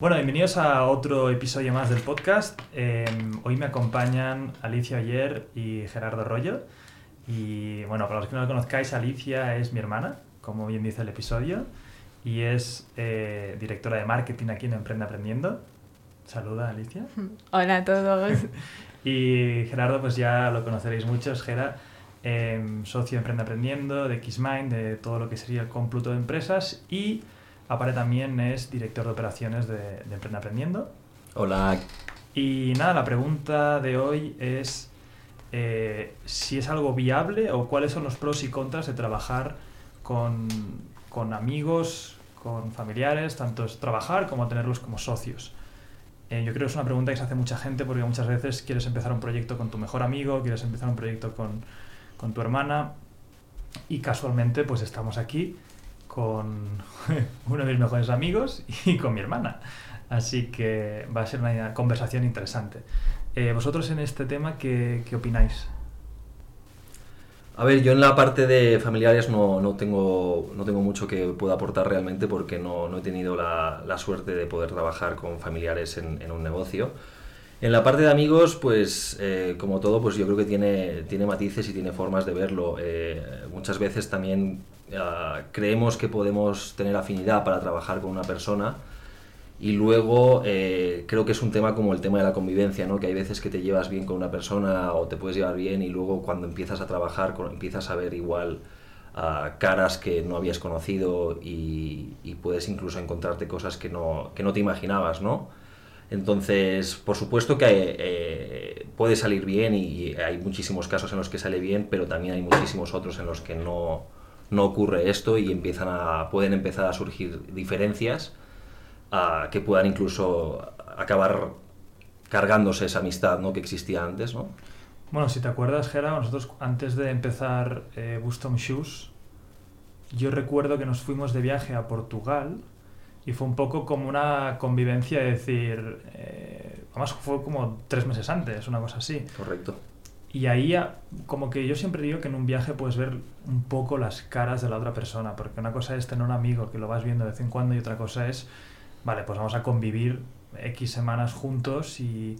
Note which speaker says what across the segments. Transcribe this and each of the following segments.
Speaker 1: Bueno, bienvenidos a otro episodio más del podcast. Em, hoy me acompañan Alicia Oyer y Gerardo Rollo. Y bueno, para los que no lo conozcáis, Alicia es mi hermana, como bien dice el episodio, y es eh, directora de marketing aquí en Emprende Aprendiendo. Saluda, Alicia.
Speaker 2: Hola a todos.
Speaker 1: y Gerardo, pues ya lo conoceréis muchos, Gera, em, socio de Emprende Aprendiendo, de Xmind, de todo lo que sería el cómputo de empresas y aparte también es director de operaciones de, de Emprende Aprendiendo.
Speaker 3: Hola.
Speaker 1: Y nada, la pregunta de hoy es eh, si es algo viable o cuáles son los pros y contras de trabajar con, con amigos, con familiares, tanto es trabajar como tenerlos como socios. Eh, yo creo que es una pregunta que se hace mucha gente porque muchas veces quieres empezar un proyecto con tu mejor amigo, quieres empezar un proyecto con, con tu hermana y casualmente pues estamos aquí con uno de mis mejores amigos y con mi hermana. Así que va a ser una conversación interesante. Eh, ¿Vosotros en este tema qué, qué, opináis?
Speaker 3: A ver, yo en la parte de familiares no, no, tengo, no tengo mucho que pueda aportar realmente porque no, no he tenido la, la, suerte de poder trabajar con familiares en, un negocio. En la parte de amigos, pues eh, como todo, pues yo creo que tiene, tiene matices y tiene formas de verlo. Eh, muchas veces también uh, creemos que podemos tener afinidad para trabajar con una persona y luego eh, creo que es un tema como el tema de la convivencia, ¿no? que hay veces que te llevas bien con una persona o te puedes llevar bien y luego cuando empiezas a trabajar empiezas a ver igual uh, caras que no habías conocido y, y, puedes incluso encontrarte cosas que no, que no te imaginabas, ¿no? Entonces, por supuesto que eh, puede salir bien y hay muchísimos casos en los que sale bien, pero también hay muchísimos otros en los que no, no ocurre esto y empiezan a, pueden empezar a surgir diferencias uh, que puedan incluso acabar cargándose esa amistad ¿no? que existía antes. ¿no?
Speaker 1: Bueno, si te acuerdas, Gera, nosotros antes de empezar eh, Bustom Shoes, yo recuerdo que nos fuimos de viaje a Portugal y fue un poco como una convivencia de decir, eh, además fue como tres meses antes, una cosa así.
Speaker 3: Correcto.
Speaker 1: Y ahí, como que yo siempre digo que en un viaje puedes ver un poco las caras de la otra persona, porque una cosa es tener un amigo que lo vas viendo de vez en cuando y otra cosa es, vale, pues vamos a convivir X semanas juntos y,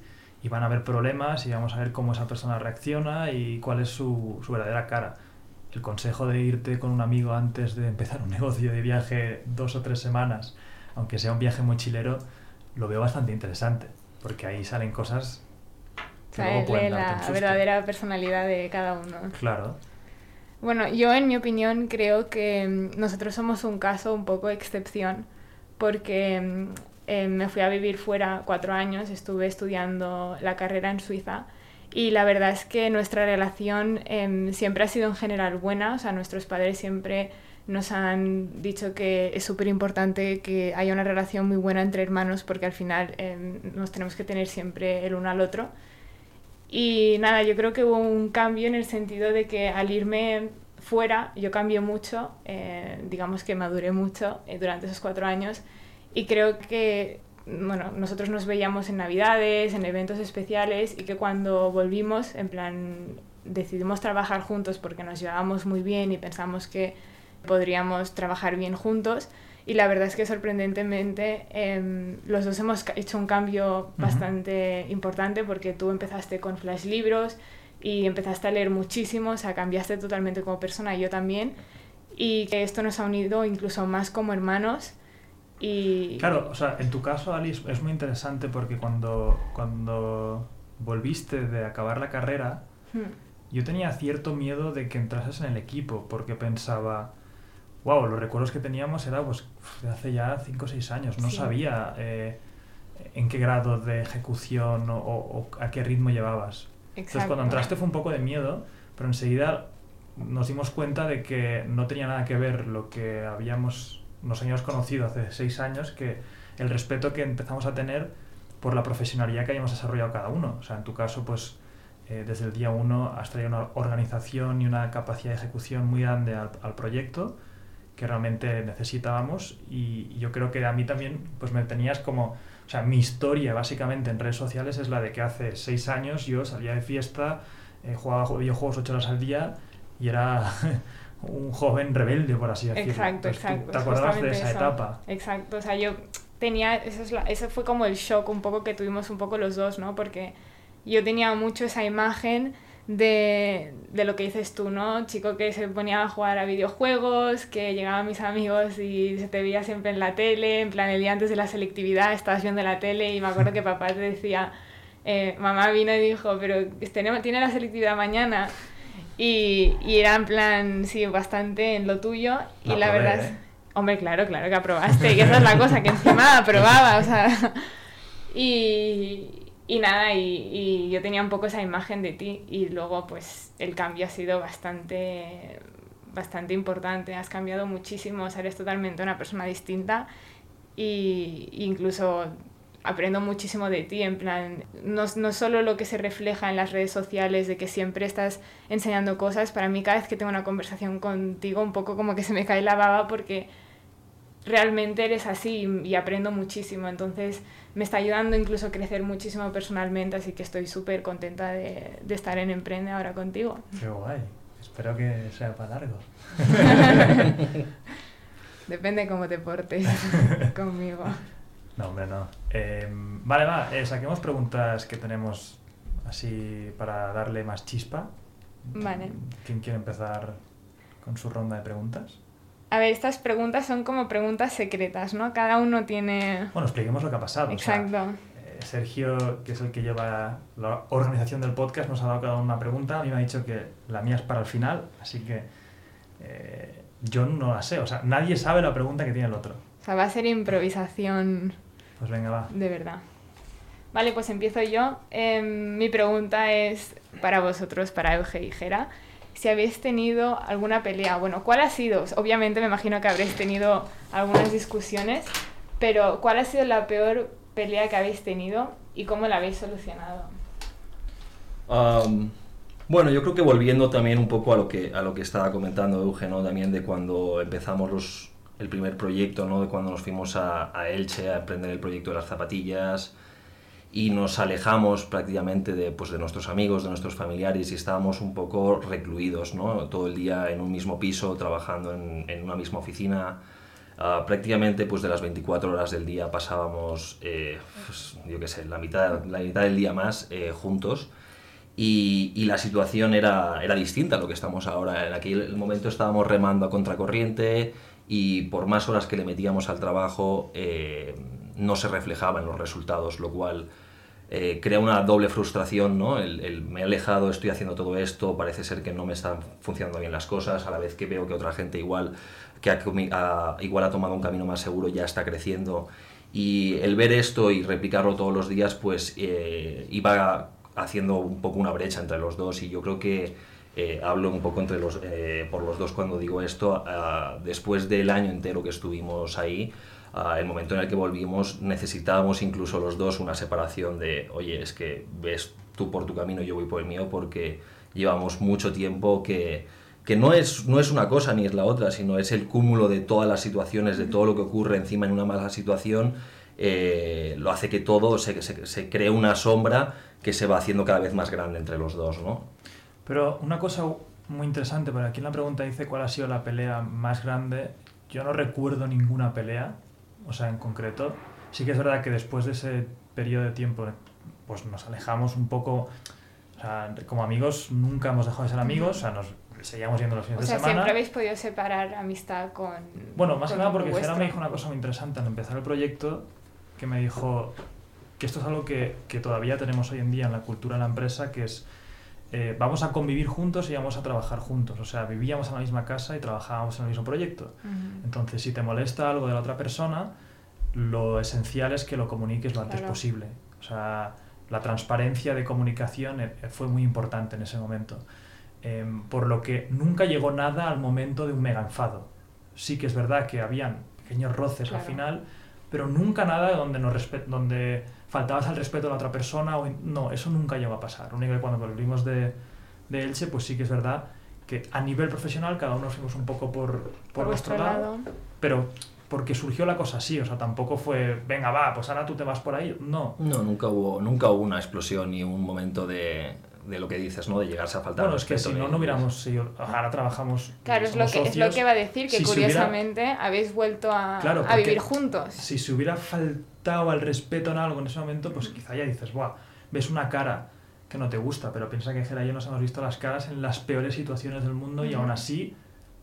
Speaker 1: van a haber problemas y vamos a ver cómo esa persona reacciona y cuál es su, su verdadera cara. El consejo de irte con un amigo antes de empezar un negocio de viaje dos o tres semanas aunque sea un viaje mochilero, lo veo bastante interesante, porque ahí salen cosas
Speaker 2: pueden la verdadera personalidad de cada uno.
Speaker 1: Claro.
Speaker 2: Bueno, yo en mi opinión creo que mm, nosotros somos un caso un poco excepción, porque eh, me fui a vivir fuera cuatro años, estuve estudiando la carrera en Suiza y la verdad es que nuestra relación eh, siempre ha sido en general buena, o sea, nuestros padres siempre nos han dicho que es súper importante que haya una relación muy buena entre hermanos porque al final eh, nos tenemos que tener siempre el uno al otro. Y nada, yo creo que hubo un cambio en el sentido de que al irme fuera yo cambié mucho, eh, digamos que maduré mucho eh, durante esos cuatro años y creo que bueno, nosotros nos veíamos en navidades, en eventos especiales y que cuando volvimos, en plan, decidimos trabajar juntos porque nos llevábamos muy bien y pensamos que podríamos trabajar bien juntos. Y la verdad es que sorprendentemente eh, los dos hemos hecho un cambio bastante uh -huh. importante porque tú empezaste con flash libros y empezaste a leer muchísimo, o sea, cambiaste totalmente como persona y yo también. Y que esto nos ha unido incluso más como hermanos. Y...
Speaker 1: Claro, o sea, en tu caso, Alice, es muy interesante porque cuando, cuando volviste de acabar la carrera, hmm. yo tenía cierto miedo de que entrases en el equipo porque pensaba wow, los recuerdos que teníamos era pues de hace ya 5 o 6 años. No sí. sabía eh, en qué grado de ejecución o, o, a qué ritmo llevabas. Exacto. Entonces cuando entraste fue un poco de miedo, pero enseguida nos dimos cuenta de que no tenía nada que ver lo que habíamos, nos habíamos conocido hace 6 años, que el respeto que empezamos a tener por la profesionalidad que habíamos desarrollado cada uno. O sea, en tu caso, pues eh, desde el día 1 has traído una organización y una capacidad de ejecución muy grande al, al proyecto que realmente necesitábamos y yo creo que a mí también pues me tenías como o sea mi historia básicamente en redes sociales es la de que hace seis años yo salía de fiesta eh, jugaba videojuegos ocho horas al día y era un joven rebelde por así decirlo
Speaker 2: exacto Entonces, exacto
Speaker 1: te acuerdas de esa
Speaker 2: eso.
Speaker 1: etapa
Speaker 2: exacto o sea yo tenía, eso, es la- eso fue como el shock un poco que tuvimos un poco los dos, ¿no? Porque yo tenía mucho esa imagen de, de lo que dices tú, ¿no? Chico que se ponía a jugar a videojuegos, que llegaban mis amigos y se te veía siempre en la tele, en plan el día antes de la selectividad estabas viendo la tele y me acuerdo que papá te decía, eh, mamá vino y dijo, pero tenemos, tiene la selectividad mañana. Y, y era en plan, sí, bastante en lo tuyo. Y
Speaker 1: La
Speaker 2: verdad es,
Speaker 1: ¿eh?
Speaker 2: Hombre, claro, claro que aprobaste. Y esa es la cosa, que encima aprobaba, o sea. Y, y nada, y, y yo tenía un poco esa imagen de ti. Y luego, pues, el cambio ha sido bastante, bastante importante. Has cambiado muchísimo, o sea, eres totalmente una persona distinta. Y incluso aprendo muchísimo de ti, en plan, no, no solo lo que se refleja en las redes sociales, de que siempre estás enseñando cosas, para mí cada vez que tengo una conversación contigo un poco como que se me cae la baba porque realmente eres así y, y aprendo muchísimo, entonces me está ayudando incluso a crecer muchísimo personalmente, así que estoy súper contenta de, de estar en Emprende ahora contigo.
Speaker 1: Qué guay. Espero que sea para largo.
Speaker 2: Depende cómo te portes conmigo.
Speaker 1: No, hombre, no. Eh, vale, va, eh, saquemos preguntas que tenemos así para darle más chispa.
Speaker 2: Vale.
Speaker 1: ¿Quién quiere empezar con su ronda de preguntas?
Speaker 2: A ver, estas preguntas son como preguntas secretas, ¿no? Cada uno tiene...
Speaker 1: Bueno, expliquemos lo que ha pasado. o sea,
Speaker 2: Exacto.
Speaker 1: eh, Sergio, que es el que lleva la organización del podcast, nos ha dado cada uno una pregunta. A mí me ha dicho que la mía es para el final, así que eh, yo no la sé. O sea, nadie sabe la pregunta que tiene el otro.
Speaker 2: O sea, va a ser improvisación
Speaker 1: Pues venga, va.
Speaker 2: de verdad. Vale, pues empiezo yo. Em, mi pregunta es para vosotros, para Euge y Jera. Si habéis tenido alguna pelea, bueno, ¿cuál ha sido? Obviamente me imagino que habréis tenido algunas discusiones, pero ¿cuál ha sido la peor pelea que habéis tenido y cómo la habéis solucionado?
Speaker 3: Bueno, yo creo que volviendo también un poco a lo que, a lo que estaba comentando Eugenio también de cuando empezamos los, el primer proyecto, ¿no? de cuando nos fuimos a, a Elche a emprender el proyecto de las zapatillas y nos alejamos prácticamente de, pues, de nuestros amigos, de nuestros familiares y estábamos un poco recluidos, ¿no? todo el día en un mismo piso, trabajando en, en una misma oficina. Ah, prácticamente pues de las 24 horas del día pasábamos, eh, pues, yo qué sé, la mitad, la mitad del día más eh, juntos y, y la situación era, era distinta a lo que estamos ahora. En aquel momento estábamos remando a contracorriente y por más horas que le metíamos al trabajo eh, no se reflejaba en los resultados, lo cual eh, crea una doble frustración, ¿no? Me he alejado, estoy haciendo todo esto, parece ser que no me están funcionando bien las cosas, a la vez que veo que otra gente igual, que ha, igual ha tomado un camino más seguro ya está creciendo. Y el ver esto y replicarlo todos los días, pues eh, iba haciendo un poco una brecha entre los dos y yo creo que eh, hablo un poco entre los, por los dos cuando digo esto. ah, después del año entero que estuvimos ahí, ah, el momento en el que volvimos, necesitábamos incluso los dos una separación de, oye, es que ves tú por tu camino, yo voy por el mío, porque llevamos mucho tiempo que, que no, es, no es una cosa ni es la otra, sino es el cúmulo de todas las situaciones, de todo lo que ocurre encima en una mala situación, eh, lo hace que todo se, se, se cree una sombra que se va haciendo cada vez más grande entre los dos, ¿no?
Speaker 1: Pero una cosa muy interesante, por aquí en la pregunta dice cuál ha sido la pelea más grande. Yo no recuerdo ninguna pelea, o sea, en concreto. Sí que es verdad que después de ese periodo de tiempo, pues nos alejamos un poco. O sea, como amigos nunca hemos dejado de ser amigos, o sea, nos seguíamos yendo los fines
Speaker 2: O sea,
Speaker 1: de semana.
Speaker 2: siempre habéis podido separar amistad con...
Speaker 1: Bueno, más que nada porque Gerard me dijo una cosa muy interesante al empezar el proyecto, que me dijo que esto es algo que, que todavía tenemos hoy en día en la cultura de la empresa, que es eh, vamos a convivir juntos y vamos a trabajar juntos. O sea, vivíamos en la misma casa y trabajábamos en el mismo proyecto. Entonces, si te molesta algo de la otra persona, lo esencial es que lo comuniques lo antes
Speaker 2: Claro.
Speaker 1: posible. O sea, la transparencia de comunicación eh, fue muy importante en ese momento. Em, por lo que nunca llegó nada al momento de un mega enfado. Sí que es verdad que habían pequeños roces al final, pero nunca nada donde, nos donde faltabas al respeto a la otra persona. O no, eso nunca llegó a pasar. Lo único que cuando volvimos de, de Elche, pues sí que es verdad que a nivel profesional cada uno nos fuimos un poco por, por,
Speaker 2: Por
Speaker 1: nuestro lado. pero porque surgió la cosa así, o sea, tampoco fue, venga, va, pues ahora tú te vas por ahí. No,
Speaker 3: No, nunca hubo, nunca hubo una explosión ni un momento de, de lo que dices, ¿no? De llegarse a faltar
Speaker 1: Bueno, es que si no, no hubiéramos sido... Ahora trabajamos...
Speaker 2: Claro, es lo, que, es lo que va a decir, que curiosamente habéis vuelto a, a vivir juntos.
Speaker 1: Si se hubiera faltado al respeto en algo en ese momento, pues quizá ya dices, Buah, ves una cara que no te gusta, pero piensa que Gera y yo nos hemos visto las caras en las peores situaciones del mundo y aún así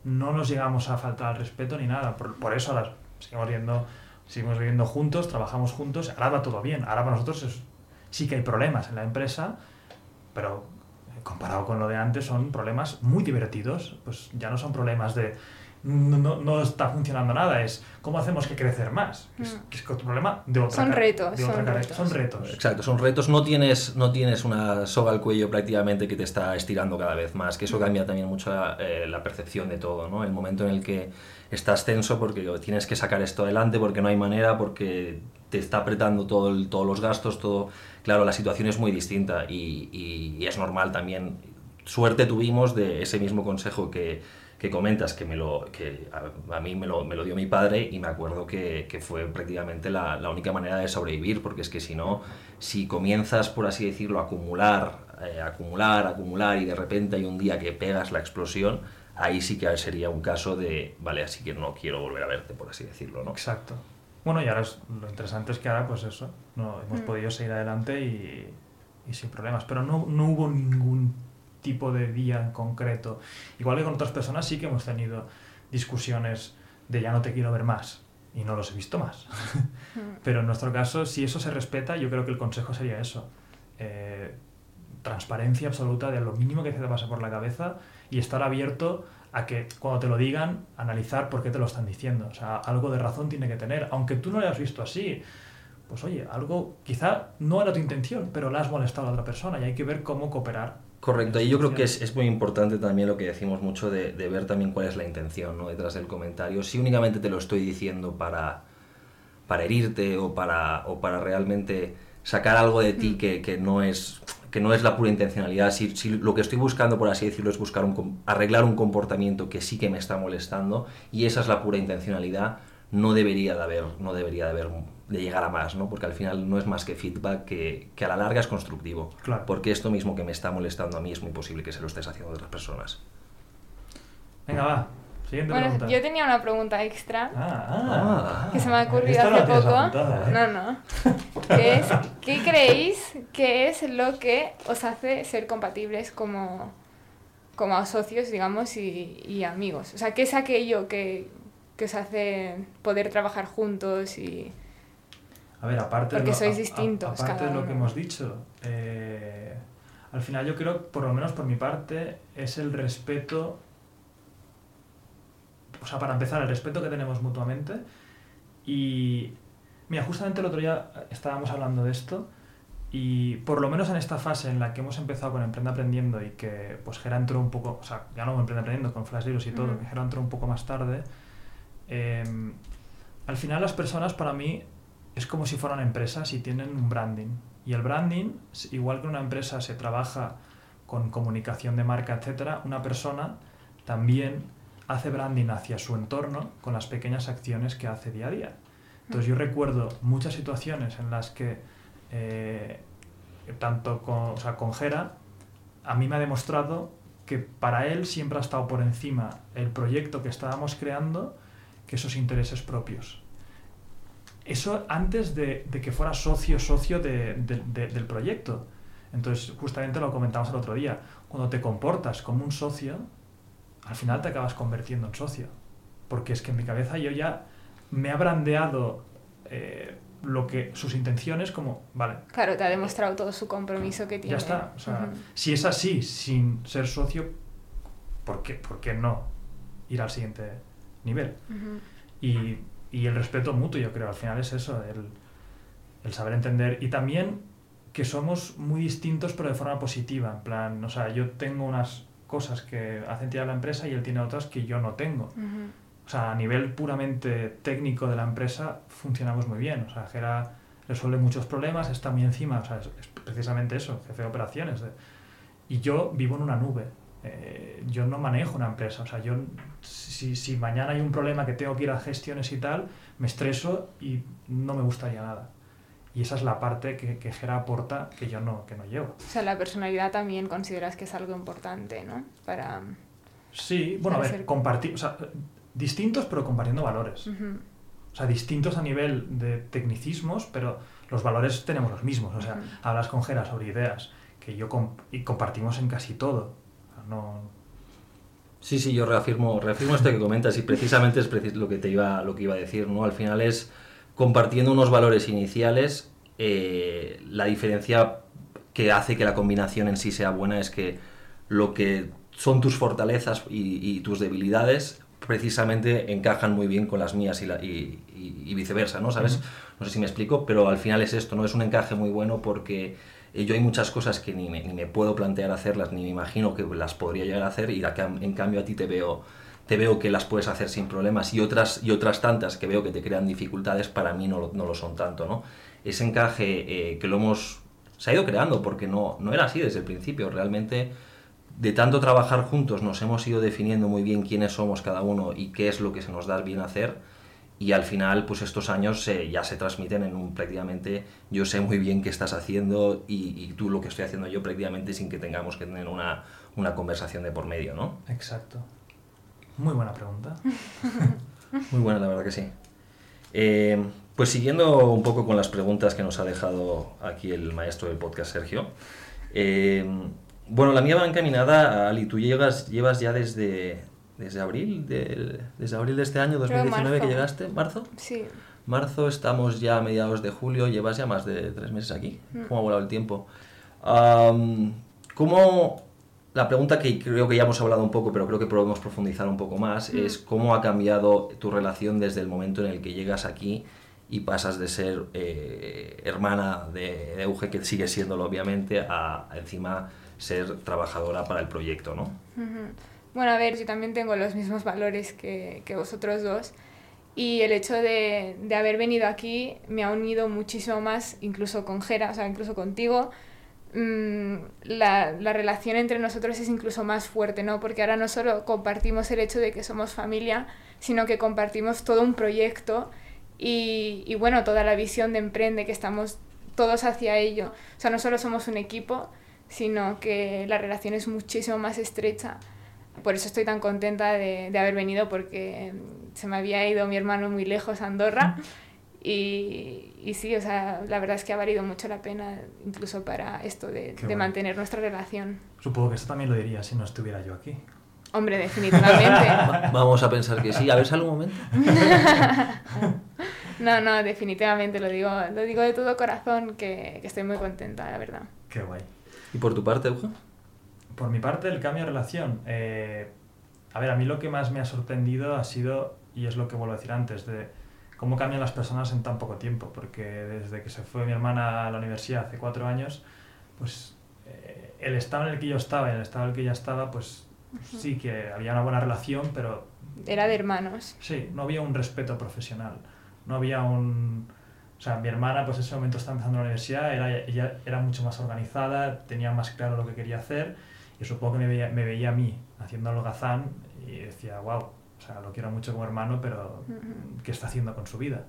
Speaker 1: no nos llegamos a faltar al respeto ni nada. Por, por eso las seguimos viendo, seguimos viviendo juntos, trabajamos juntos, ahora va todo bien. Ahora para nosotros es, sí que hay problemas en la empresa, pero comparado con lo de antes son problemas muy divertidos. Pues ya no son problemas de no, no, está funcionando nada, es cómo hacemos que crecer más. Es, mm. que es otro problema de otra
Speaker 2: Son retos.
Speaker 1: son, retos. son retos.
Speaker 3: Exacto, son retos. No tienes, no tienes una soga al cuello prácticamente que te está estirando cada vez más, que eso mm. cambia también mucho la, eh, la percepción de todo, ¿no? El momento en el que estás tenso porque tienes que sacar esto adelante, porque no hay manera, porque te está apretando todo todos los gastos, todo... Claro, la situación es muy distinta y, y es normal también. Suerte tuvimos de ese mismo consejo que comentas que, me lo, que a, mí me lo, me lo, dio mi padre y me acuerdo que, fue prácticamente la, la, única manera de sobrevivir, porque es que si no, si comienzas, por así decirlo, a acumular, eh, acumular, acumular y de repente hay un día que pegas la explosión, ahí sí que sería un caso de, vale, así que no quiero volver a verte, por así decirlo, ¿no?
Speaker 1: Exacto. Bueno, y ahora lo interesante es que ahora, pues eso, no, hemos mm. podido seguir adelante y, y sin problemas, pero no, no hubo ningún tipo de día en concreto. Igual que con otras personas sí que hemos tenido discusiones de ya no te quiero ver más y no los he visto más. Mm. Pero en nuestro caso, si eso se respeta, yo creo que el consejo sería eso. Eh, transparencia absoluta de lo mínimo que te pasa por la cabeza y estar abierto a que cuando te lo digan, analizar por qué te lo están diciendo. O sea, algo de razón tiene que tener, aunque tú no lo hayas visto así. Pues oye, algo quizá no era tu intención, pero la has molestado a otra persona y hay que ver cómo cooperar
Speaker 3: Correcto, y yo creo que es, es, muy importante también lo que decimos mucho de, de, ver también cuál es la intención ¿no? detrás del comentario. Si únicamente te lo estoy diciendo para, para herirte o para, o para realmente sacar algo de ti mm. que, que, no es, que no es la pura intencionalidad, si, si, lo que estoy buscando, por así decirlo, es buscar un, arreglar un comportamiento que sí que me está molestando y esa es la pura intencionalidad, no debería de haber, no debería de haber de llegar a más, ¿no? Porque al final no es más que feedback que, que a la larga es constructivo.
Speaker 1: Claro.
Speaker 3: Porque esto mismo que me está molestando a mí es muy posible que se lo estés haciendo a otras personas.
Speaker 1: Venga, va. Siguiente bueno, pregunta.
Speaker 2: yo tenía una pregunta extra
Speaker 1: ah, ah,
Speaker 2: que se me ha ocurrido hace poco. ¿eh? No, no. Que es, ¿Qué creéis que es lo que os hace ser compatibles como, como socios, digamos, y, y amigos? O sea, ¿qué es aquello que, que os hace poder trabajar juntos y
Speaker 1: a ver, aparte
Speaker 2: Porque de lo, sois distintos.
Speaker 1: aparte de lo que hemos dicho, eh, al final yo creo, por lo menos por mi parte, es el respeto. O sea, para empezar, el respeto que tenemos mutuamente. Y. Mira, justamente el otro día estábamos hablando de esto. Y por lo menos en esta fase en la que hemos empezado con Emprende Aprendiendo y que pues Gera entró un poco, o sea, ya no Emprende Aprendiendo, con Flash Libros y todo, mm. que Gera entró un poco más tarde, eh, al final las personas para mí es como si fueran empresas y tienen un branding. Y el branding, igual que una empresa se trabaja con comunicación de marca, etcétera, una persona también hace branding hacia su entorno con las pequeñas acciones que hace día a día. Entonces yo recuerdo muchas situaciones en las que eh, tanto con, o sea, con Gera a mí me ha demostrado que para él siempre ha estado por encima el proyecto que estábamos creando que esos intereses propios. Eso antes de, que fuera socio, socio del proyecto. Entonces, justamente lo comentamos el otro día. Cuando te comportas como un socio, al final te acabas convirtiendo en socio. Porque es que en mi cabeza yo ya me ha brandeado eh, lo que sus intenciones como, vale.
Speaker 2: Claro, te ha demostrado todo su compromiso que tiene.
Speaker 1: Ya está. O sea, si es así, sin ser socio, ¿por qué, ¿por qué no ir al siguiente nivel? Y y el respeto mutuo, yo creo, al final es eso, el, el, saber entender. Y también que somos muy distintos, pero de forma positiva. En plan, o sea, yo tengo unas cosas que hacen tirar la empresa y él tiene otras que yo no tengo. O sea, a nivel puramente técnico de la empresa funcionamos muy bien. O sea, Gera resuelve muchos problemas, está muy encima. O sea, es, precisamente eso, jefe de operaciones. y yo vivo en una nube. Eh, yo no manejo una empresa. O sea, yo, si, si, mañana hay un problema que tengo que ir a gestiones y tal, me estreso y no me gustaría nada. Y esa es la parte que, que Gera aporta que yo no, que no llevo.
Speaker 2: O sea, la personalidad también consideras que es algo importante, ¿no? Para...
Speaker 1: Sí, bueno, a ver, compartir, o sea, distintos pero compartiendo valores. O sea, distintos a nivel de tecnicismos, pero los valores tenemos los mismos. O sea, hablas con Gera sobre ideas que yo y compartimos en casi todo. No...
Speaker 3: Sí, sí, yo reafirmo, reafirmo esto que comentas y precisamente es lo que te iba, lo que iba a decir, ¿no? Al final es compartiendo unos valores iniciales, eh, la diferencia que hace que la combinación en sí sea buena es que lo que son tus fortalezas y, tus debilidades precisamente encajan muy bien con las mías y, la, y, viceversa, ¿no? ¿Sabes? No sé si me explico, pero al final es esto, ¿no? Es un encaje muy bueno porque yo hay muchas cosas que ni me, ni me puedo plantear hacerlas, ni me imagino que las podría llegar a hacer y en cambio a ti te veo te veo que las puedes hacer sin problemas y otras, y otras tantas que veo que te crean dificultades, para mí no, no lo son tanto, ¿no? Ese encaje eh, que lo hemos... se ha ido creando porque no, no era así desde el principio, realmente de tanto trabajar juntos nos hemos ido definiendo muy bien quiénes somos cada uno y qué es lo que se nos da bien hacer y al final pues estos años ya se transmiten en un prácticamente yo sé muy bien qué estás haciendo y, y, tú lo que estoy haciendo yo prácticamente sin que tengamos que tener una, una conversación de por medio, ¿no?
Speaker 1: Exacto. Muy buena pregunta.
Speaker 3: Muy buena, la verdad que sí. Eh, pues siguiendo un poco con las preguntas que nos ha dejado aquí el maestro del podcast, Sergio. Eh, bueno, la mía va encaminada a Ali. Tú llegas, llevas ya desde, desde abril, desde abril de este año, 2019 que llegaste, ¿marzo?
Speaker 2: Sí.
Speaker 3: Marzo, estamos ya a mediados de julio, llevas ya más de tres meses aquí. Mm. ¿Cómo ha volado el tiempo? ¿Cómo la pregunta que creo que ya hemos hablado un poco, pero creo que podemos profundizar un poco más, mm. es cómo ha cambiado tu relación desde el momento en el que llegas aquí y pasas de ser eh, hermana de, Euge, que sigue siéndolo obviamente, a, encima ser trabajadora para el proyecto, ¿no?
Speaker 2: Bueno, a ver, yo también tengo los mismos valores que, que vosotros dos y el hecho de, de, haber venido aquí me ha unido muchísimo más, incluso con Jera, o sea, incluso contigo, Mm, la, la, relación entre nosotros es incluso más fuerte, ¿no? Porque ahora no solo compartimos el hecho de que somos familia, sino que compartimos todo un proyecto y, y, bueno, toda la visión de emprende que estamos todos hacia ello. O sea, no solo somos un equipo, sino que la relación es muchísimo más estrecha. Por eso estoy tan contenta de, de haber venido, porque se me había ido mi hermano muy lejos a Andorra. Y, y, sí, o sea, la verdad es que ha valido mucho la pena incluso para esto de, de mantener nuestra relación.
Speaker 1: Supongo que eso también lo diría si no estuviera yo aquí.
Speaker 2: Hombre, definitivamente.
Speaker 3: Vamos a pensar que sí. A ver, sale un momento.
Speaker 2: no, no, definitivamente lo digo, lo digo de todo corazón que, que, estoy muy contenta, la verdad.
Speaker 1: Qué guay.
Speaker 3: ¿Y por tu parte, Eugen?
Speaker 1: Por mi parte, el cambio de relación. Eh, a ver, a mí lo que más me ha sorprendido ha sido, y es lo que vuelvo a decir antes, de cómo cambian las personas en tan poco tiempo, porque desde que se fue mi hermana a la universidad hace cuatro años, pues eh, el estado en el que yo estaba y el estado en el que ella estaba, pues sí que había una buena relación, pero...
Speaker 2: Era de hermanos.
Speaker 1: Sí, no había un respeto profesional, no había un... O sea, mi hermana pues en ese momento estaba empezando la universidad, era, ella era mucho más organizada, tenía más claro lo que quería hacer y supongo que me veía, me veía a mí haciendo holgazán y decía, wow, sea, lo quiero mucho como hermano, pero ¿qué está haciendo con su vida?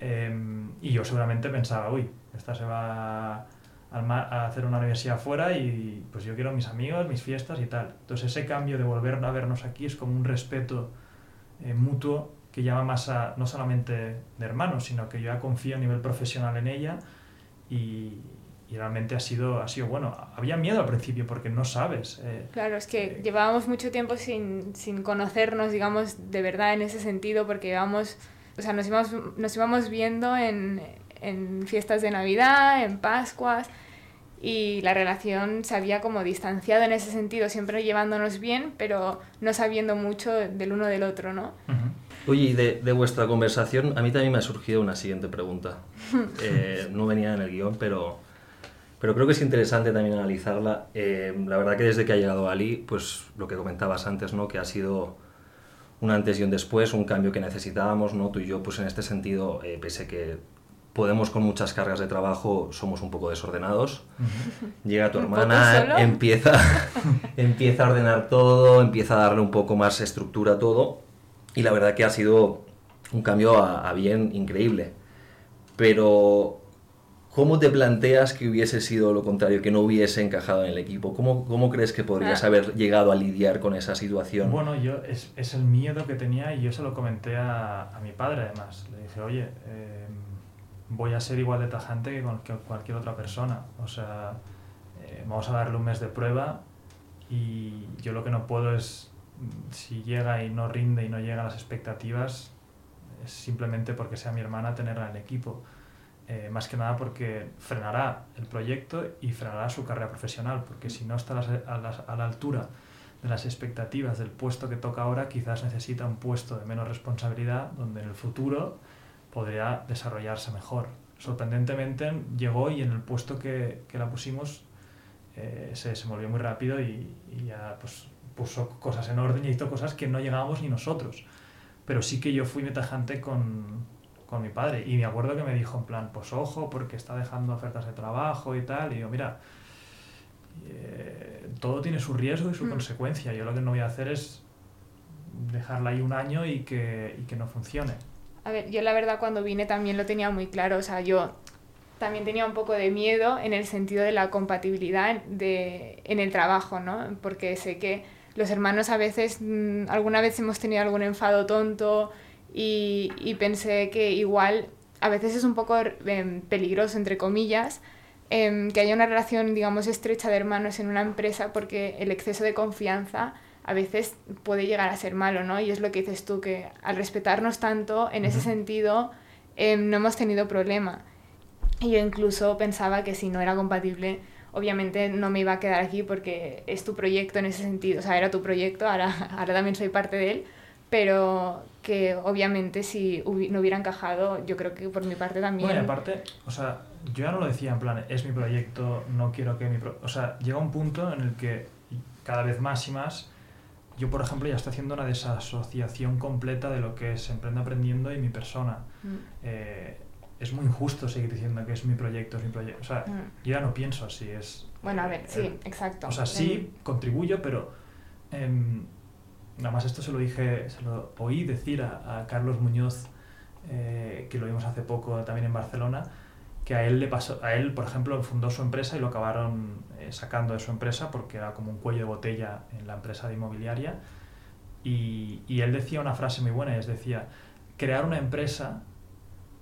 Speaker 1: Em, y yo seguramente pensaba, uy, esta se va a, hacer una universidad afuera y pues yo quiero mis amigos, mis fiestas y tal. Entonces ese cambio de volver a vernos aquí es como un respeto eh, mutuo que llama más a, no solamente de hermanos, sino que yo ya confío a nivel profesional en ella y, y realmente ha sido, ha sido bueno. Había miedo al principio porque no sabes. Eh,
Speaker 2: claro, es que llevábamos mucho tiempo sin, sin, conocernos, digamos, de verdad en ese sentido, porque íbamos, o sea, nos íbamos, nos íbamos viendo en, en fiestas de Navidad, en Pascuas, y la relación se había como distanciado en ese sentido, siempre llevándonos bien, pero no sabiendo mucho del uno del otro, ¿no?
Speaker 3: Oye, y de, de, vuestra conversación, a mí también me ha surgido una siguiente pregunta. Eh, no venía en el guion, pero pero creo que es interesante también analizarla. Eh, la verdad que desde que ha llegado Ali, pues lo que comentabas antes, ¿no? que ha sido un antes y un después, un cambio que necesitábamos, ¿no? tú y yo, pues en este sentido, eh, pese que podemos con muchas cargas de trabajo, somos un poco desordenados. Llega tu hermana, empieza, empieza a ordenar todo, empieza a darle un poco más estructura a todo, y la verdad que ha sido un cambio a bien increíble. Pero ¿Cómo te planteas que hubiese sido lo contrario, que no hubiese encajado en el equipo? ¿Cómo, cómo crees que podrías
Speaker 2: Ah.
Speaker 3: haber llegado a lidiar con esa situación?
Speaker 1: Bueno, yo es, es el miedo que tenía y yo se lo comenté a, a mi padre además. Le dije, oye, eh, voy a ser igual de tajante que, con- que cualquier otra persona. O sea, eh, vamos a darle un mes de prueba y yo lo que no puedo es, si llega y no rinde y no llega a las expectativas, es simplemente porque sea mi hermana tenerla en el equipo. Eh, más que nada porque frenará el proyecto y frenará su carrera profesional, porque si no está a, la altura de las expectativas del puesto que toca ahora, quizás necesita un puesto de menos responsabilidad donde en el futuro podría desarrollarse mejor. Sorprendentemente llegó y en el puesto que, que la pusimos eh, se, se movió muy rápido y, ya pues, puso cosas en orden y hizo cosas que no llegábamos ni nosotros. Pero sí que yo fui muy tajante con, con mi padre y me acuerdo que me dijo en plan, pues ojo, porque está dejando ofertas de trabajo y tal. Y yo, mira, eh, todo tiene su riesgo y su
Speaker 2: Mm.
Speaker 1: consecuencia. Yo lo que no voy a hacer es dejarla ahí un año y que, y que no funcione.
Speaker 2: A ver, yo la verdad cuando vine también lo tenía muy claro, o sea, yo también tenía un poco de miedo en el sentido de la compatibilidad de, en el trabajo, ¿no? Porque sé que los hermanos a veces, mm, alguna vez hemos tenido algún enfado tonto y, y pensé que igual a veces es un poco em, peligroso, entre comillas, em, que haya una relación, digamos, estrecha de hermanos en una empresa porque el exceso de confianza a veces puede llegar a ser malo, ¿no? Y es lo que dices tú, que al respetarnos tanto, en ese sentido, em, no hemos tenido problema. Y yo incluso pensaba que si no era compatible, obviamente no me iba a quedar aquí porque es tu proyecto en ese sentido. O sea, era tu proyecto, ahora, ahora también soy parte de él, pero que obviamente si hubi- no hubiera encajado, yo creo que por mi parte también...
Speaker 1: Bueno, y aparte, o sea, yo ya no lo decía en plan, es mi proyecto, no quiero que mi... pro-". O sea, llega un punto en el que cada vez más y más, yo por ejemplo ya estoy haciendo una desasociación completa de lo que es Emprende Aprendiendo y mi persona.
Speaker 2: Mm,
Speaker 1: Eh, es muy injusto seguir diciendo que es mi proyecto, es mi proyecto. O sea,
Speaker 2: mm.
Speaker 1: yo ya no pienso así, es...
Speaker 2: Bueno, a ver,
Speaker 1: eh,
Speaker 2: sí,
Speaker 1: eh,
Speaker 2: exacto.
Speaker 1: o sea, sí, contribuyo, pero em, nada más esto se lo dije, se lo oí decir a, a Carlos Muñoz, eh, que lo vimos hace poco también en Barcelona, que a él le pasó, a él, por ejemplo, fundó su empresa y lo acabaron eh, sacando de su empresa porque era como un cuello de botella en la empresa de inmobiliaria. Y, y él decía una frase muy buena, es decía, crear una empresa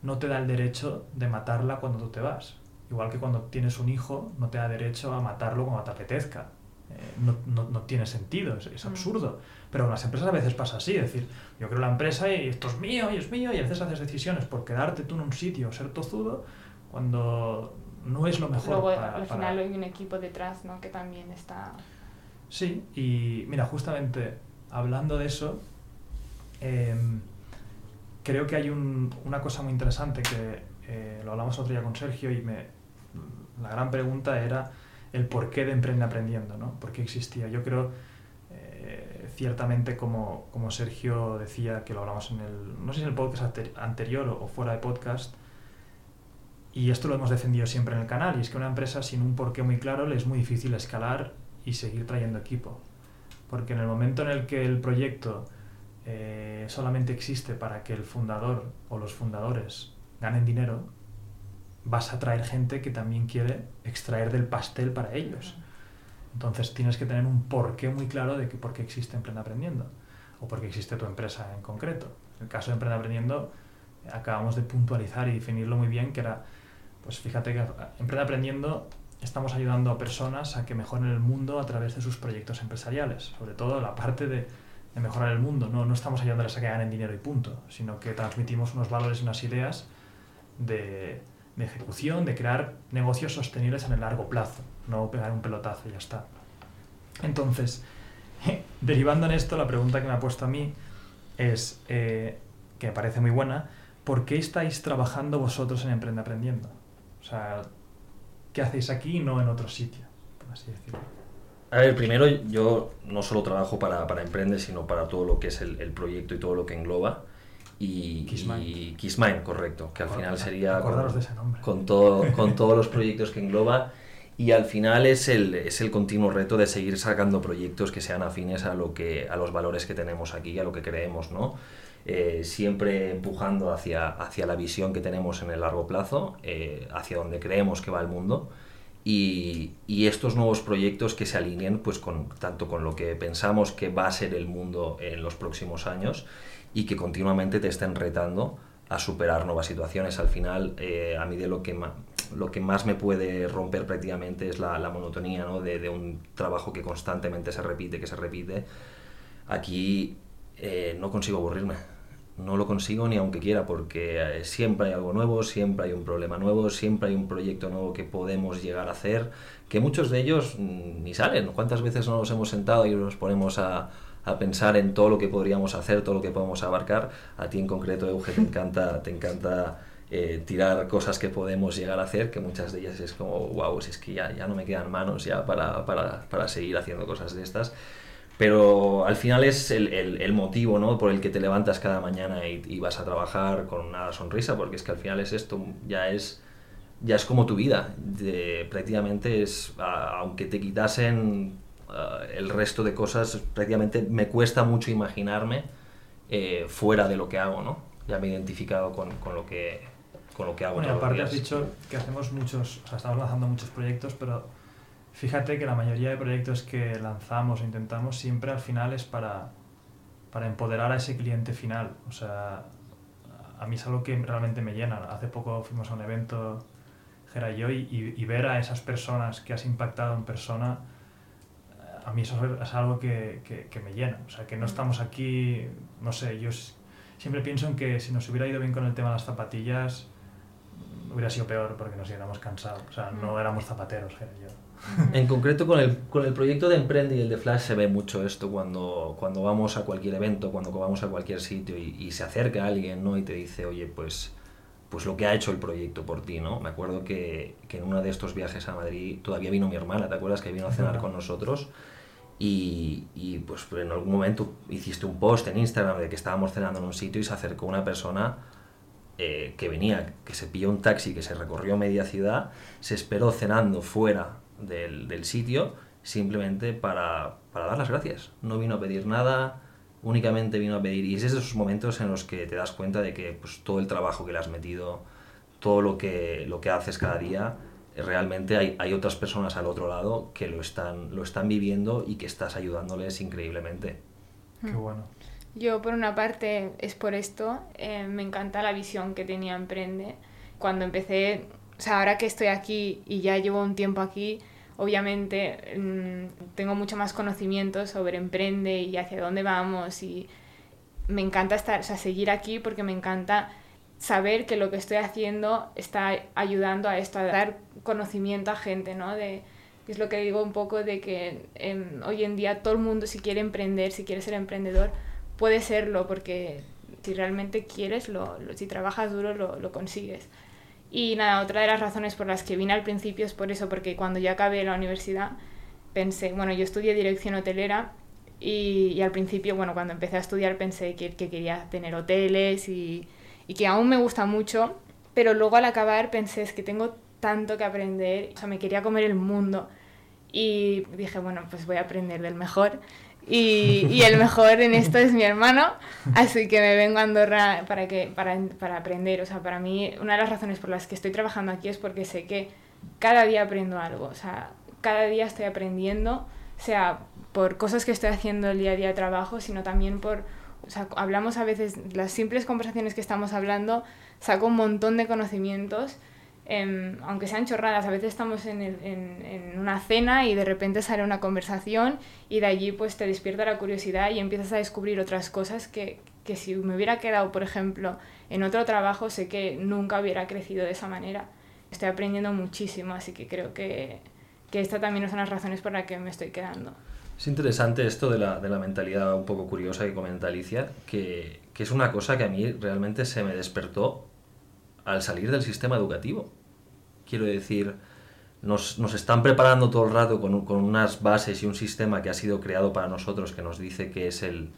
Speaker 1: no te da el derecho de matarla cuando tú te vas. Igual que cuando tienes un hijo, no te da derecho a matarlo cuando te apetezca. Eh, no, no, no tiene sentido, es, es
Speaker 2: Mm.
Speaker 1: absurdo. Pero en las empresas a veces pasa así, es decir, yo creo la empresa y esto es mío y es mío y a veces haces decisiones por quedarte tú en un sitio o ser tozudo cuando no es lo mejor
Speaker 2: Luego,
Speaker 1: para-
Speaker 2: al
Speaker 1: para-
Speaker 2: final hay un equipo detrás, ¿no? Que también está...
Speaker 1: Sí, y mira, justamente hablando de eso, em, creo que hay un- una cosa muy interesante que eh, lo hablamos otro día con Sergio y me, la gran pregunta era el porqué de Emprende Aprendiendo, ¿no? ¿Por qué existía? Yo creo, eh, ciertamente, como, como Sergio decía, que lo hablamos en el, no sé si en el podcast ante- anterior o, o fuera de podcast, y esto lo hemos defendido siempre en el canal, y es que una empresa sin un porqué muy claro le es muy difícil escalar y seguir trayendo equipo. Porque en el momento en el que el proyecto eh, solamente existe para que el fundador o los fundadores ganen dinero, vas a traer gente que también quiere extraer del pastel para ellos. Entonces tienes que tener un porqué muy claro de que por qué existe Emprende Aprendiendo o por qué existe tu empresa en concreto. En el caso de Emprende Aprendiendo acabamos de puntualizar y definirlo muy bien, que era, pues fíjate que Emprende Aprendiendo estamos ayudando a personas a que mejoren el mundo a través de sus proyectos empresariales, sobre todo la parte de, de mejorar el mundo. No, no estamos ayudándoles a que ganen dinero y punto, sino que transmitimos unos valores y unas ideas de, de ejecución, de crear negocios sostenibles en el largo plazo, no pegar un pelotazo y ya está. Entonces, derivando en esto, la pregunta que me ha puesto a mí es, eh, que me parece muy buena, ¿por qué estáis trabajando vosotros en Emprende Aprendiendo? O sea, ¿qué hacéis aquí y no en otro sitio? Por así decirlo.
Speaker 3: A ver, primero yo no solo trabajo para, para Emprende, sino para todo lo que es el, el proyecto y todo lo que engloba. Y
Speaker 1: Kissmine,
Speaker 3: correcto, que al final sería con,
Speaker 1: de ese nombre.
Speaker 3: con todo, con todos los proyectos que engloba. Y al final es el, es el continuo reto de seguir sacando proyectos que sean afines a, lo que, a los valores que tenemos aquí, a lo que creemos, ¿no? eh, siempre empujando hacia, hacia la visión que tenemos en el largo plazo, eh, hacia donde creemos que va el mundo. Y, y, estos nuevos proyectos que se alineen pues con, tanto con lo que pensamos que va a ser el mundo en los próximos años y que continuamente te estén retando a superar nuevas situaciones. Al final, eh, a mí de lo que, lo que más me puede romper prácticamente es la, la monotonía ¿no? de, de, un trabajo que constantemente se repite, que se repite. Aquí eh, no consigo aburrirme. No lo consigo ni aunque quiera, porque eh, siempre hay algo nuevo, siempre hay un problema nuevo, siempre hay un proyecto nuevo que podemos llegar a hacer, que muchos de ellos mm, ni salen. ¿Cuántas veces no nos hemos sentado y nos ponemos a, a pensar en todo lo que podríamos hacer, todo lo que podemos abarcar. A ti en concreto, Euge, te encanta, te encanta eh, tirar cosas que podemos llegar a hacer, que muchas de ellas es como, wow, si es que ya, ya no me quedan manos ya para, para, para seguir haciendo cosas de estas. Pero al final es el, el, el, motivo ¿no? por el que te levantas cada mañana y, y, vas a trabajar con una sonrisa, porque es que al final es esto, ya es, ya es como tu vida. De, prácticamente es, a, aunque te quitasen el resto de cosas, prácticamente me cuesta mucho imaginarme eh, fuera de lo que hago, ¿no? Ya me he identificado con, con lo, que, con lo que hago.
Speaker 1: Bueno, aparte has dicho que hacemos muchos, o sea, estamos lanzando muchos proyectos, pero fíjate que la mayoría de proyectos que lanzamos o intentamos siempre al final es para, para empoderar a ese cliente final. O sea, a mí es algo que realmente me llena. Hace poco fuimos a un evento, Gera y yo, y, y ver a esas personas que has impactado en persona, a mí eso es algo que, que, que, me llena. O sea, que no estamos aquí, no sé, yo siempre pienso en que si nos hubiera ido bien con el tema de las zapatillas, hubiera sido peor porque nos hubiéramos cansado. O sea, no éramos zapateros, era yo.
Speaker 3: En concreto con el, con el proyecto de Emprende y el de Flash se ve mucho esto cuando, cuando vamos a cualquier evento, cuando vamos a cualquier sitio y, y se acerca alguien ¿no? y te dice, oye, pues pues lo que ha hecho el proyecto por ti, ¿no? Me acuerdo que, que, en uno de estos viajes a Madrid todavía vino mi hermana, ¿te acuerdas? Que vino a cenar con nosotros y, y, pues en algún momento hiciste un post en Instagram de que estábamos cenando en un sitio y se acercó una persona eh, que venía, que se pilló un taxi, que se recorrió media ciudad, se esperó cenando fuera del, del sitio simplemente para, para dar las gracias. No vino a pedir nada, únicamente vino a pedir. Y es esos momentos en los que te das cuenta de que pues, todo el trabajo que le has metido, todo lo que, lo que haces cada día, realmente hay, hay otras personas al otro lado que lo están, lo están viviendo y que estás ayudándoles increíblemente.
Speaker 1: Qué bueno.
Speaker 2: Yo, por una parte, es por esto, eh, me encanta la visión que tenía Emprende. Cuando empecé, o sea, ahora que estoy aquí y ya llevo un tiempo aquí, obviamente mmm, tengo mucho más conocimiento sobre emprende y hacia dónde vamos y me encanta estar, o sea, seguir aquí porque me encanta saber que lo que estoy haciendo está ayudando a esto, a dar conocimiento a gente, ¿no? De, es lo que digo un poco de que eh, hoy en día todo el mundo si quiere emprender, si quiere ser emprendedor, puede serlo porque si realmente quieres, lo, lo si trabajas duro, lo, lo consigues. Y nada, otra de las razones por las que vine al principio es por eso, porque cuando yo acabé la universidad pensé, bueno, yo estudié dirección hotelera y, al principio, bueno, cuando empecé a estudiar pensé que, que quería tener hoteles y, y, que aún me gusta mucho, pero luego al acabar pensé, es que tengo tanto que aprender, o sea, me quería comer el mundo. Y dije, bueno, pues voy a aprender del mejor y, y, el mejor en esto es mi hermano, así que me vengo a Andorra para, que, para, para aprender. O sea, para mí una de las razones por las que estoy trabajando aquí es porque sé que cada día aprendo algo, o sea, cada día estoy aprendiendo, sea por cosas que estoy haciendo el día a día trabajo, sino también por, o sea, hablamos a veces, las simples conversaciones que estamos hablando, saco un montón de conocimientos eh, aunque sean chorradas, a veces estamos en, el, en, en, una cena y de repente sale una conversación y de allí pues te despierta la curiosidad y empiezas a descubrir otras cosas que, que si me hubiera quedado, por ejemplo, en otro trabajo, sé que nunca hubiera crecido de esa manera. Estoy aprendiendo muchísimo, así que creo que, que esta también son las razones por las que me estoy quedando.
Speaker 3: Es interesante esto de la, de la mentalidad un poco curiosa que comenta Alicia, que, que es una cosa que a mí realmente se me despertó al salir del sistema educativo. Quiero decir, nos, nos están preparando todo el rato con, con, unas bases y un sistema que ha sido creado para nosotros que nos dice que es el,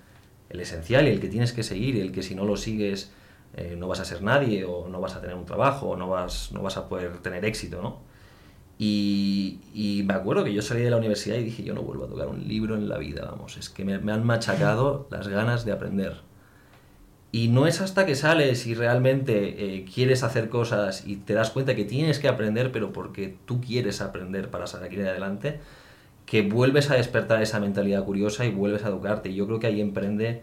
Speaker 3: el esencial y el que tienes que seguir y el que si no lo sigues eh, no vas a ser nadie o no vas a tener un trabajo o no vas, no vas a poder tener éxito, ¿no? Y, y, me acuerdo que yo salí de la universidad y dije, yo no vuelvo a tocar un libro en la vida, vamos, es que me, me han machacado las ganas de aprender Y no es hasta que sales y realmente eh, quieres hacer cosas y te das cuenta que tienes que aprender, pero porque tú quieres aprender para salir adelante, que vuelves a despertar esa mentalidad curiosa y vuelves a educarte. Y yo creo que ahí Emprende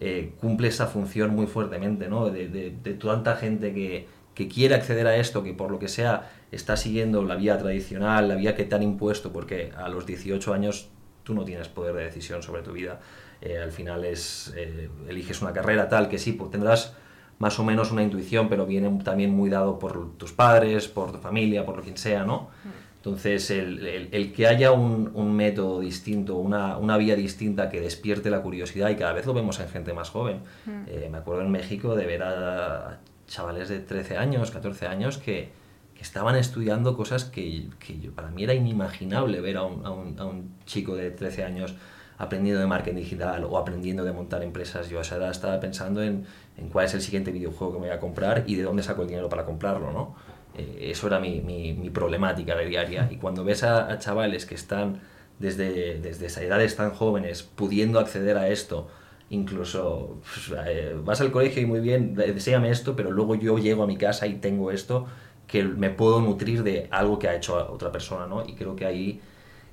Speaker 3: eh, cumple esa función muy fuertemente, ¿no? De, de, tanta gente que, que, quiere acceder a esto, que por lo que sea está siguiendo la vía tradicional, la vía que te han impuesto, porque a los 18 años tú no tienes poder de decisión sobre tu vida. Eh, al final es, eh, eliges una carrera tal que sí, pues tendrás más o menos una intuición, pero viene también muy dado por tus padres, por tu familia, por lo quien sea, ¿no? Mm. Entonces, el, el, que haya un, un método distinto, una, una, vía distinta que despierte la curiosidad, y cada vez lo vemos en gente más joven. Mm. Eh, me acuerdo en México de ver a chavales de 13 años, 14 años, que, que estaban estudiando cosas que, que para mí era inimaginable ver a un, a, un, a un, chico de 13 años aprendiendo de marketing digital o aprendiendo de montar empresas. Yo a esa edad estaba pensando en, en cuál es el siguiente videojuego que me voy a comprar y de dónde saco el dinero para comprarlo, ¿no? Eh, eso era mi, mi, mi, problemática diaria. Y cuando ves a, a, chavales que están desde, desde esas edades tan jóvenes pudiendo acceder a esto, incluso pues, eh, vas al colegio y muy bien, deséame esto, pero luego yo llego a mi casa y tengo esto que me puedo nutrir de algo que ha hecho otra persona, ¿no? Y creo que ahí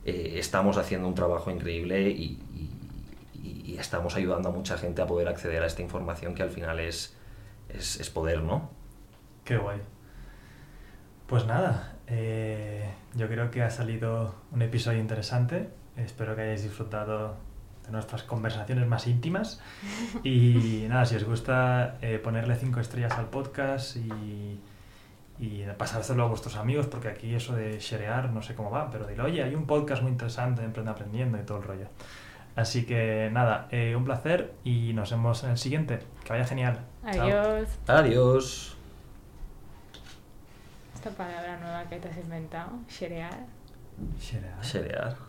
Speaker 3: eh, estamos haciendo un trabajo increíble y, y, y, estamos ayudando a mucha gente a poder acceder a esta información que al final es, es, es poder, ¿no?
Speaker 1: Qué guay. Pues nada, eh, yo creo que ha salido un episodio interesante. Espero que hayáis disfrutado de nuestras conversaciones más íntimas. Y nada, si os gusta, eh, ponerle cinco estrellas al podcast y, y pasárselo a vuestros amigos, porque aquí eso de sharear no sé cómo va, pero dile, oye, hay un podcast muy interesante de Emprende Aprendiendo y todo el rollo. Así que nada, eh, un placer y nos vemos en el siguiente. Que vaya genial.
Speaker 2: Adiós.
Speaker 3: Chao. Adiós
Speaker 2: esta palabra nueva que te has inventado, sharear.
Speaker 1: Sharear.
Speaker 3: Sharear.